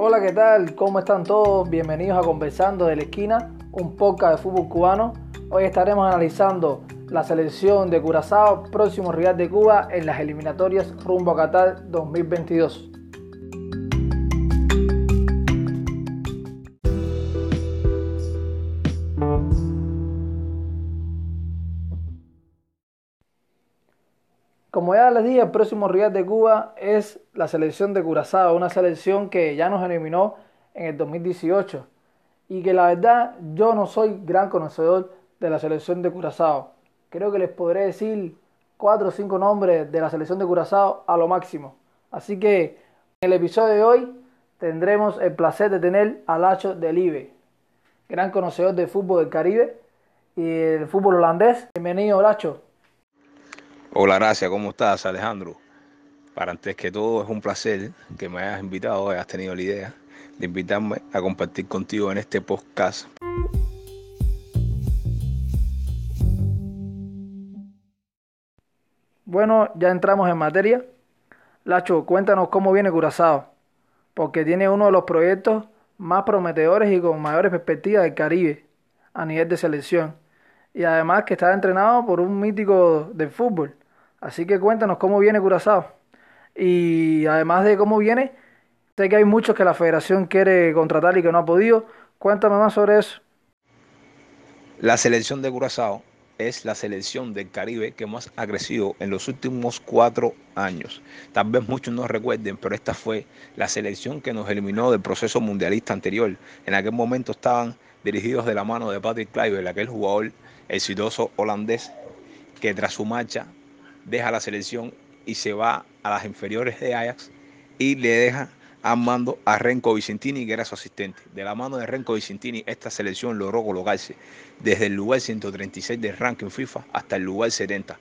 Hola, ¿qué tal? ¿Cómo están todos? Bienvenidos a Conversando de la Esquina, un podcast de fútbol cubano. Hoy estaremos analizando la selección de Curazao, próximo rival de Cuba en las eliminatorias rumbo a Qatar 2022. Como ya les dije, el próximo rival de Cuba es la selección de Curazao, una selección que ya nos eliminó en el 2018 y que la verdad yo no soy gran conocedor de la selección de Curazao. Creo que les podré decir cuatro o cinco nombres de la selección de Curazao a lo máximo. Así que en el episodio de hoy tendremos el placer de tener a Lacho Delive, gran conocedor del fútbol del Caribe y del fútbol holandés. Bienvenido, Lacho. Hola, gracias. ¿Cómo estás, Alejandro? Para antes que todo, es un placer que me hayas invitado, hayas tenido la idea de invitarme a compartir contigo en este podcast. Bueno, ya entramos en materia. Lacho, cuéntanos cómo viene Curazao, porque tiene uno de los proyectos más prometedores y con mayores perspectivas del Caribe a nivel de selección. Y además que está entrenado por un mítico del fútbol. Así que cuéntanos cómo viene Curazao. Y además de cómo viene, sé que hay muchos que la federación quiere contratar y que no ha podido. Cuéntame más sobre eso. La selección de Curazao es la selección del Caribe que más ha crecido en los últimos cuatro años. Tal vez muchos no recuerden, pero esta fue la selección que nos eliminó del proceso mundialista anterior. En aquel momento estaban dirigidos de la mano de Patrick Kluivert, aquel jugador exitoso holandés que tras su marcha deja la selección y se va a las inferiores de Ajax y le deja a mando a Renko Vicentini, que era su asistente. De la mano de Renko Vicentini, esta selección logró colocarse desde el lugar 136 del ranking FIFA hasta el lugar 70,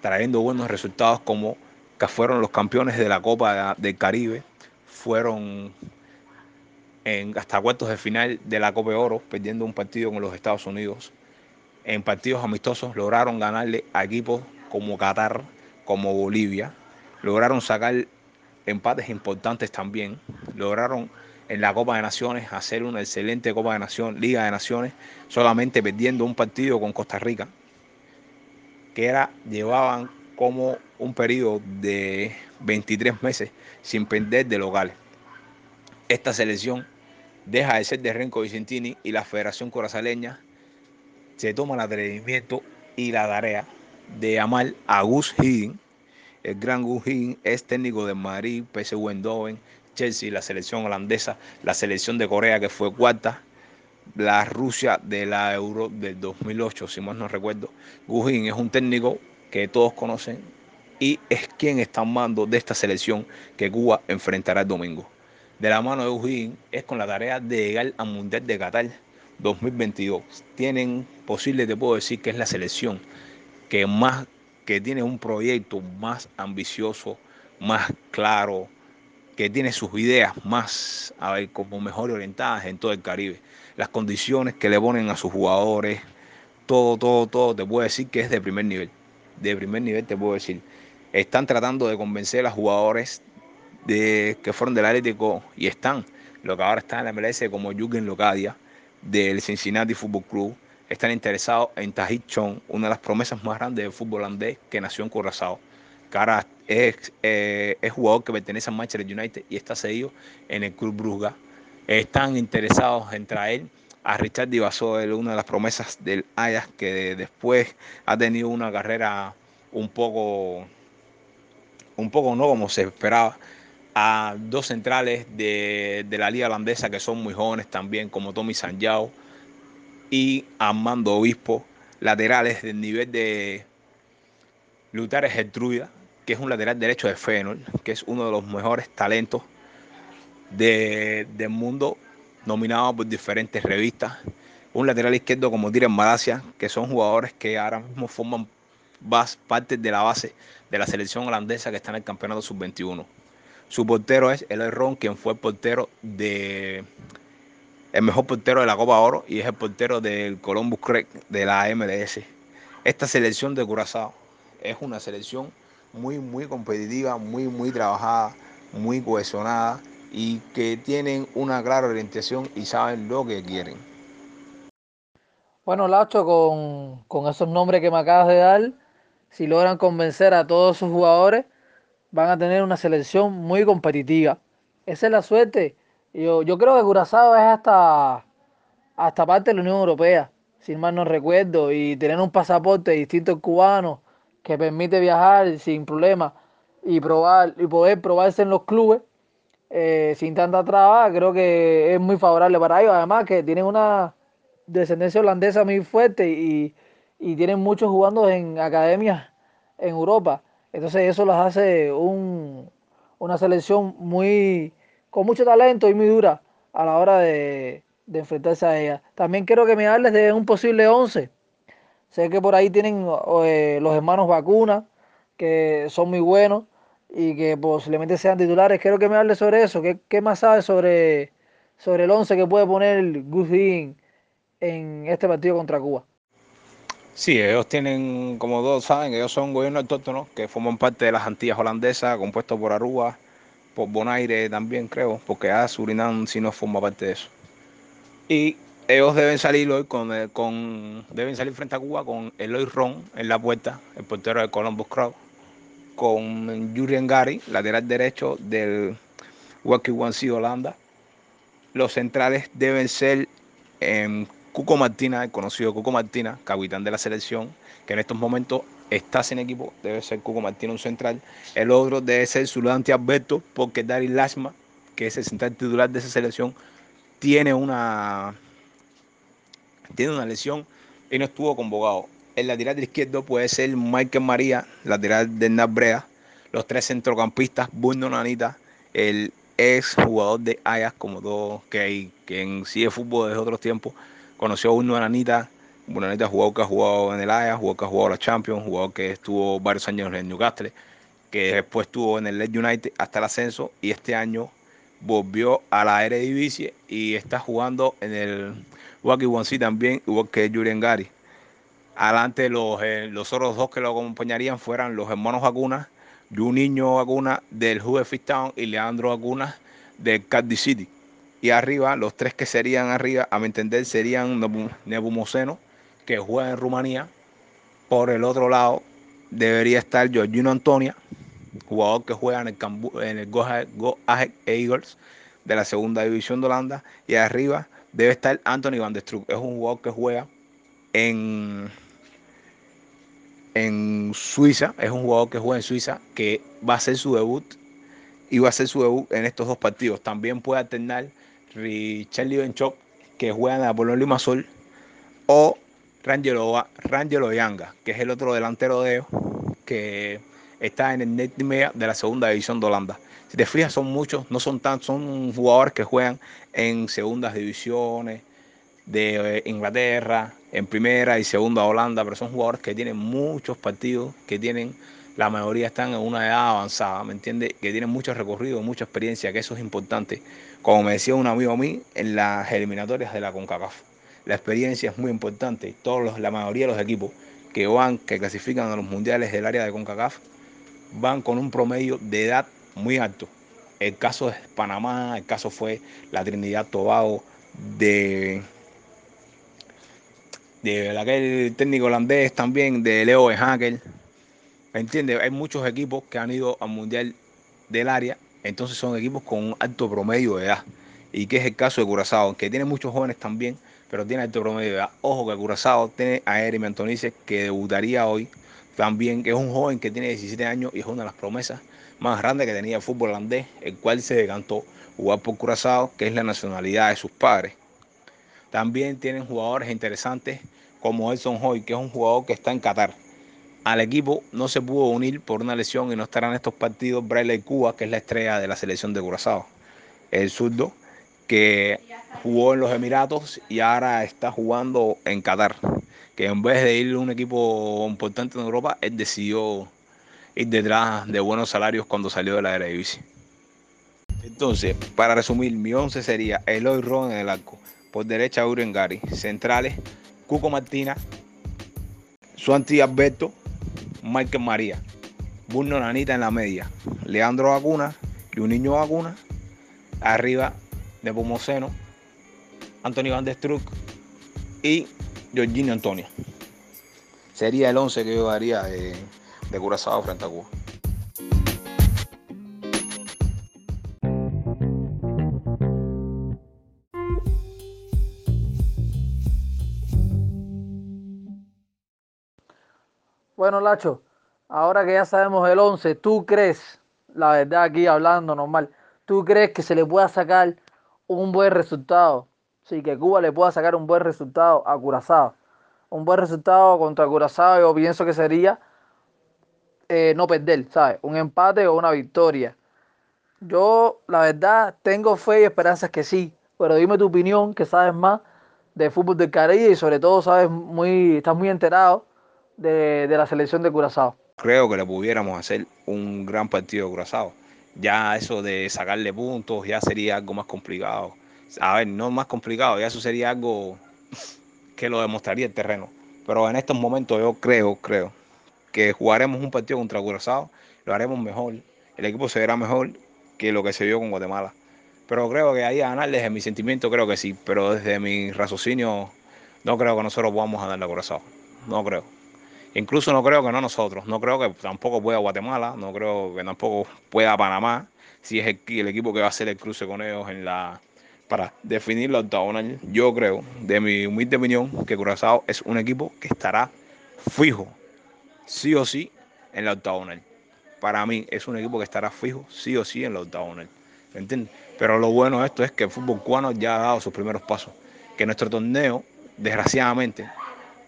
trayendo buenos resultados como que fueron los campeones de la Copa del Caribe, fueron en hasta cuartos de final de la Copa de Oro, perdiendo un partido con los Estados Unidos. En partidos amistosos lograron ganarle a equipos como Qatar, como Bolivia. Lograron sacar empates importantes también. Lograron en la Copa de Naciones hacer una excelente Copa de Naciones, Liga de Naciones, solamente perdiendo un partido con Costa Rica, que era, llevaban como un periodo de 23 meses sin perder de locales. Esta selección deja de ser de Renko Vicentini y la Federación Corazaleña se toma el atrevimiento y la tarea de amar a Gus Higgins. El gran Gus Higgins es técnico de Madrid, PSV Eindhoven, Chelsea, la selección holandesa, la selección de Corea que fue cuarta, la Rusia de la Euro del 2008, si más no recuerdo. Gus Higgins es un técnico que todos conocen y es quien está en mando de esta selección que Cuba enfrentará el domingo. De la mano de Gus Higgins es con la tarea de llegar al Mundial de Qatar 2022. Tienen posible, te puedo decir, que es la selección que más que tiene un proyecto más ambicioso, más claro, que tiene sus ideas más, a ver, como mejor orientadas en todo el Caribe. Las condiciones que le ponen a sus jugadores, todo, todo, todo, te puedo decir que es de primer nivel. De primer nivel te puedo decir. Están tratando de convencer a jugadores de, que fueron del Atlético y están, lo que ahora está en la MLS como Jürgen Locadia, del Cincinnati Football Club, están interesados en Tahit Chong, una de las promesas más grandes del fútbol holandés que nació en Curazao. Cara es, eh, jugador que pertenece a Manchester United y está seguido en el Club Brugge. Están interesados en traer a Richard Divasoel, una de las promesas del Ajax, que después ha tenido una carrera un poco, un poco no como se esperaba, a dos centrales de, de la liga holandesa que son muy jóvenes también, como Tommy Sanjao y Armando Obispo, laterales del nivel de Lutares Gertruida, que es un lateral derecho de Fenol, que es uno de los mejores talentos de, del mundo, nominado por diferentes revistas. Un lateral izquierdo como Diren Malasia, que son jugadores que ahora mismo forman parte de la base de la selección holandesa que está en el campeonato sub-21. Su portero es Eloy Ron, quien fue portero de el mejor portero de la Copa Oro y es el portero del Columbus Creek de la MLS. Esta selección de Curazao es una selección muy, muy competitiva, muy, muy trabajada, muy cohesionada y que tienen una clara orientación y saben lo que quieren. Bueno, Lacho, con, con esos nombres que me acabas de dar, si logran convencer a todos sus jugadores, van a tener una selección muy competitiva. Esa es la suerte. Yo, yo creo que Curazao es hasta, hasta parte de la Unión Europea, si mal no recuerdo, y tener un pasaporte distinto al cubano que permite viajar sin problema y probar y poder probarse en los clubes eh, sin tanta traba, creo que es muy favorable para ellos. Además que tienen una descendencia holandesa muy fuerte y, y tienen muchos jugando en academias en Europa. Entonces eso los hace un, una selección muy con mucho talento y muy dura a la hora de, enfrentarse a ella. También quiero que me hables de un posible 11. Sé que por ahí tienen eh, los hermanos Vacuna, que son muy buenos y que posiblemente sean titulares. Quiero que me hables sobre eso. ¿Qué, más sabes sobre, sobre el 11 que puede poner Gus en este partido contra Cuba? Sí, ellos tienen, como todos saben, ellos son gobiernos autóctonos que forman parte de las Antillas holandesas, compuestos por Aruba, por Bonaire también creo, porque a Surinam sí no forma parte de eso. Y ellos deben salir hoy con, con deben salir frente a Cuba con Eloy Ron en la puerta, el portero de Columbus Crowd, con Julian Gary, lateral derecho del Wacky One Holanda. Los centrales deben ser eh, Cuco Martina, el conocido Cuco Martina, capitán de la selección, que en estos momentos está sin equipo, debe ser Cuco Martina un central. El otro debe ser Zulante Alberto, porque Dari Lasma, que es el central titular de esa selección, tiene una, tiene una lesión y no estuvo convocado. El lateral izquierdo puede ser Michael María, lateral de Brea. Los tres centrocampistas, Bruno Nanita, el ex jugador de Ajax, como todos que, que en sí de fútbol desde otros tiempos, conoció a un Anita. Un Anita jugador que ha jugado en el Ajax, jugador que ha jugado la Champions, jugador que estuvo varios años en el Newcastle, que después estuvo en el Led United hasta el ascenso y este año volvió a la Eredivisie y está jugando en el Wacky One también, igual que Julian Gary. Adelante los, eh, los otros dos que lo acompañarían fueran los hermanos Vacunas, Juninho Vacuna del Juve Town y Leandro Vacuna del Cardiff City. Y arriba, los tres que serían arriba, a mi entender, serían Nebumoceno, que juega en Rumanía. Por el otro lado, debería estar Georgino Antonia, jugador que juega en el, en el Go, Eagles de la segunda división de Holanda. Y arriba debe estar Anthony Van der Struck. Es un jugador que juega en, en Suiza. Es un jugador que juega en Suiza que va a hacer su debut. Y va a hacer su debut en estos dos partidos. También puede alternar Richelli Benchop, que juega en la Apollo Limasol, o Rangelo, Rangelo Yanga, que es el otro delantero de ellos, que está en el Net de la segunda división de Holanda. Si te fijas, son muchos, no son tan, son jugadores que juegan en segundas divisiones de eh, Inglaterra, en primera y segunda Holanda, pero son jugadores que tienen muchos partidos, que tienen la mayoría están en una edad avanzada, ¿me entiendes? Que tienen mucho recorrido, mucha experiencia, que eso es importante. Como me decía un amigo a mí, en las eliminatorias de la CONCACAF, la experiencia es muy importante. Todos la mayoría de los equipos que van, que clasifican a los mundiales del área de CONCACAF, van con un promedio de edad muy alto. El caso es Panamá, el caso fue la Trinidad Tobago de de aquel técnico holandés también, de Leo Hacker ¿Me entiendes? Hay muchos equipos que han ido al Mundial del área, entonces son equipos con un alto promedio de edad. Y que es el caso de Curazao, que tiene muchos jóvenes también, pero tiene alto promedio de. Ojo que Curazao tiene a Eric Antonice, que debutaría hoy también, que es un joven que tiene 17 años y es una de las promesas más grandes que tenía el fútbol holandés, el cual se decantó jugar por Curazao, que es la nacionalidad de sus padres. También tienen jugadores interesantes como Elson Hoy, que es un jugador que está en Qatar al equipo no se pudo unir por una lesión y no estarán estos partidos Braille Cuba, que es la estrella de la selección de Curazao. El zurdo que jugó en los Emiratos y ahora está jugando en Qatar. Que en vez de ir a un equipo importante en Europa, él decidió ir detrás de buenos salarios cuando salió de la Eredivisie. Entonces, para resumir, mi 11 sería Eloy Ron en el arco. Por derecha, Gary. Centrales, Cuco Martina, Suanti Alberto, Michael María, Bruno Nanita en la media, Leandro Vacuna, Juninho Vacuna, Arriba de Pomoceno, Antonio Van der Struck y Jorginho Antonio. Sería el 11 que yo daría de, de Curazao frente a Cuba. Bueno, Lacho, ahora que ya sabemos el 11, ¿tú crees, la verdad aquí hablando normal, ¿tú crees que se le pueda sacar un buen resultado? Sí, que Cuba le pueda sacar un buen resultado a Curazao. Un buen resultado contra Curazao yo pienso que sería eh, no perder, ¿sabes? Un empate o una victoria. Yo, la verdad, tengo fe y esperanzas que sí, pero dime tu opinión, que sabes más de fútbol del Caribe y sobre todo sabes muy, estás muy enterado de, de la selección de Curazao. Creo que le pudiéramos hacer un gran partido de Curazao. Ya eso de sacarle puntos ya sería algo más complicado. A ver, no más complicado, ya eso sería algo que lo demostraría el terreno. Pero en estos momentos yo creo, creo que jugaremos un partido contra Curazao, lo haremos mejor, el equipo se verá mejor que lo que se vio con Guatemala. Pero creo que ahí a ganar desde mi sentimiento creo que sí, pero desde mi raciocinio no creo que nosotros podamos ganarle a Curazao, no creo. Incluso no creo que no nosotros, no creo que tampoco pueda Guatemala, no creo que tampoco pueda Panamá, si es el, equipo que va a hacer el cruce con ellos en la para definir la octagonal. Yo creo, de mi humilde opinión, que Curazao es un equipo que estará fijo, sí o sí, en la octagonal. Para mí es un equipo que estará fijo, sí o sí, en la octagonal. ¿Me entiendes? Pero lo bueno de esto es que el fútbol cubano ya ha dado sus primeros pasos. Que nuestro torneo, desgraciadamente,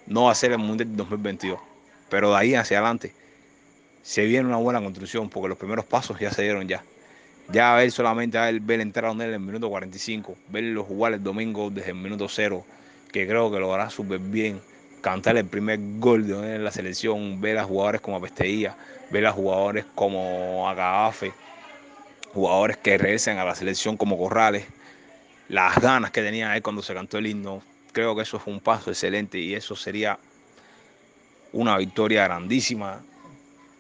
no va a ser el Mundial 2022 pero de ahí hacia adelante se viene una buena construcción porque los primeros pasos ya se dieron ya. Ya ver solamente a él, ver entrar a él en el minuto 45, verlo jugar el domingo desde el minuto cero, que creo que lo hará súper bien. Cantar el primer gol de en la selección, ver a jugadores como Pesteía, ver a jugadores como Agafe, jugadores que regresen a la selección como Corrales, las ganas que tenía él cuando se cantó el himno. Creo que eso fue un paso excelente y eso sería una victoria grandísima,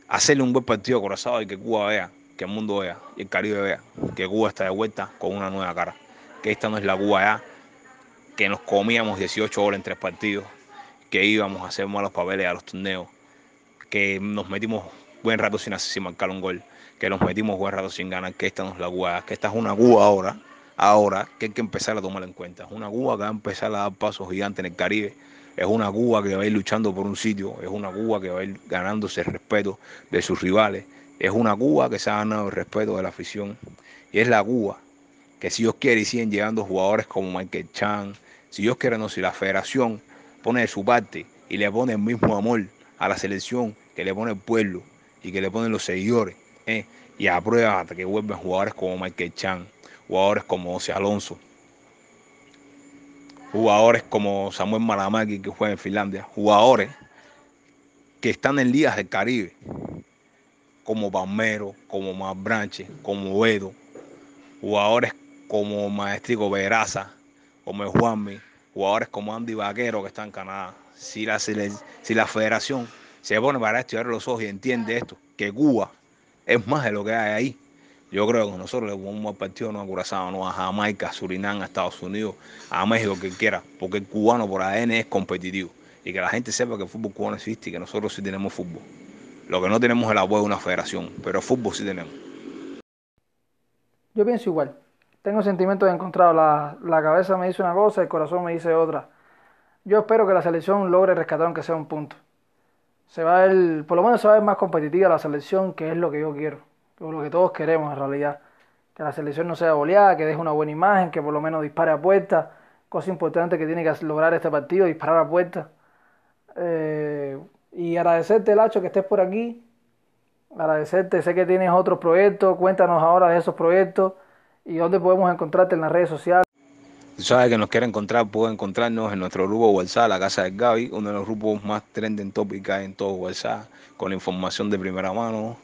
hacerle un buen partido a y que Cuba vea, que el mundo vea y el Caribe vea que Cuba está de vuelta con una nueva cara, que esta no es la Cuba ya, que nos comíamos 18 horas en tres partidos, que íbamos a hacer malos papeles a los torneos, que nos metimos buen rato sin, sin marcar un gol, que nos metimos buen rato sin ganar, que esta no es la Cuba, que esta es una Cuba ahora, ahora que hay que empezar a tomar en cuenta, es una Cuba que va a empezar a dar pasos gigantes en el Caribe. Es una Cuba que va a ir luchando por un sitio, es una Cuba que va a ir ganándose el respeto de sus rivales, es una Cuba que se ha ganado el respeto de la afición. Y es la Cuba que si Dios quiere y siguen llegando jugadores como Michael Chan, si Dios quiere no, si la federación pone de su parte y le pone el mismo amor a la selección que le pone el pueblo y que le ponen los seguidores, ¿eh? y aprueba hasta que vuelven jugadores como Michael Chan, jugadores como José Alonso, jugadores como Samuel Maramaki que juega en Finlandia, jugadores que están en ligas del Caribe, como Palmero, como Branche, como Edo, jugadores como Maestrico Veraza, como Juanmi, jugadores como Andy Vaquero que está en Canadá. Si la, si la federación se pone para estudiar los ojos y entiende esto, que Cuba es más de lo que hay ahí, yo creo que nosotros le jugamos al partido no a Curazao, no a Jamaica, a Surinam, a Estados Unidos, a México, que quiera, porque el cubano por ADN es competitivo. Y que la gente sepa que el fútbol cubano existe y que nosotros sí tenemos fútbol. Lo que no tenemos es el apoyo de una federación, pero fútbol sí tenemos. Yo pienso igual. Tengo sentimientos encontrados. La, la cabeza me dice una cosa, el corazón me dice otra. Yo espero que la selección logre rescatar aunque sea un punto. Se va el, por lo menos se va a ver más competitiva la selección, que es lo que yo quiero lo que todos queremos en realidad. Que la selección no sea boleada, que deje una buena imagen, que por lo menos dispare a puerta. Cosa importante que tiene que lograr este partido, disparar a puerta. Eh, y agradecerte, Lacho, que estés por aquí. Agradecerte, sé que tienes otros proyectos. Cuéntanos ahora de esos proyectos y dónde podemos encontrarte en las redes sociales. Si sabes que nos quiere encontrar, puede encontrarnos en nuestro grupo WhatsApp, la Casa del Gaby, uno de los grupos más trending topic en todo WhatsApp, con información de primera mano,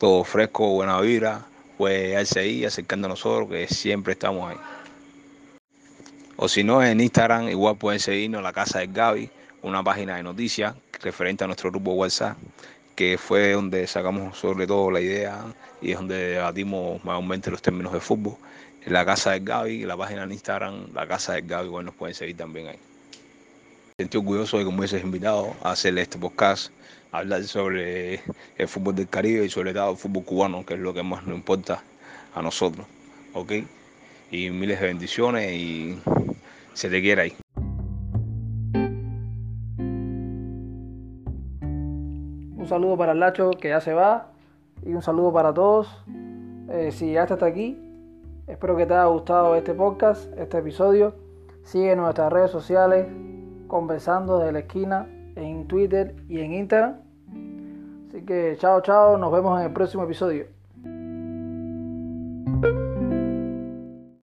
todo fresco, buena vida, pues seguir acercando a nosotros, que siempre estamos ahí. O si no, en Instagram igual pueden seguirnos la Casa del Gaby, una página de noticias referente a nuestro grupo WhatsApp, que fue donde sacamos sobre todo la idea y es donde debatimos mayormente los términos de fútbol. La casa del Gaby, la página en Instagram, la casa del Gaby, bueno, nos pueden seguir también ahí. Me sentí orgulloso de que me hubieses invitado a hacer este podcast, hablar sobre el fútbol del Caribe y sobre todo el fútbol cubano, que es lo que más nos importa a nosotros. ¿Ok? Y miles de bendiciones y se te quiere ahí. Un saludo para el Lacho que ya se va y un saludo para todos. Eh, si llegaste hasta aquí, espero que te haya gustado este podcast, este episodio. Sigue nuestras redes sociales, conversando desde la esquina en Twitter y en Instagram. Así que chao, chao, nos vemos en el próximo episodio.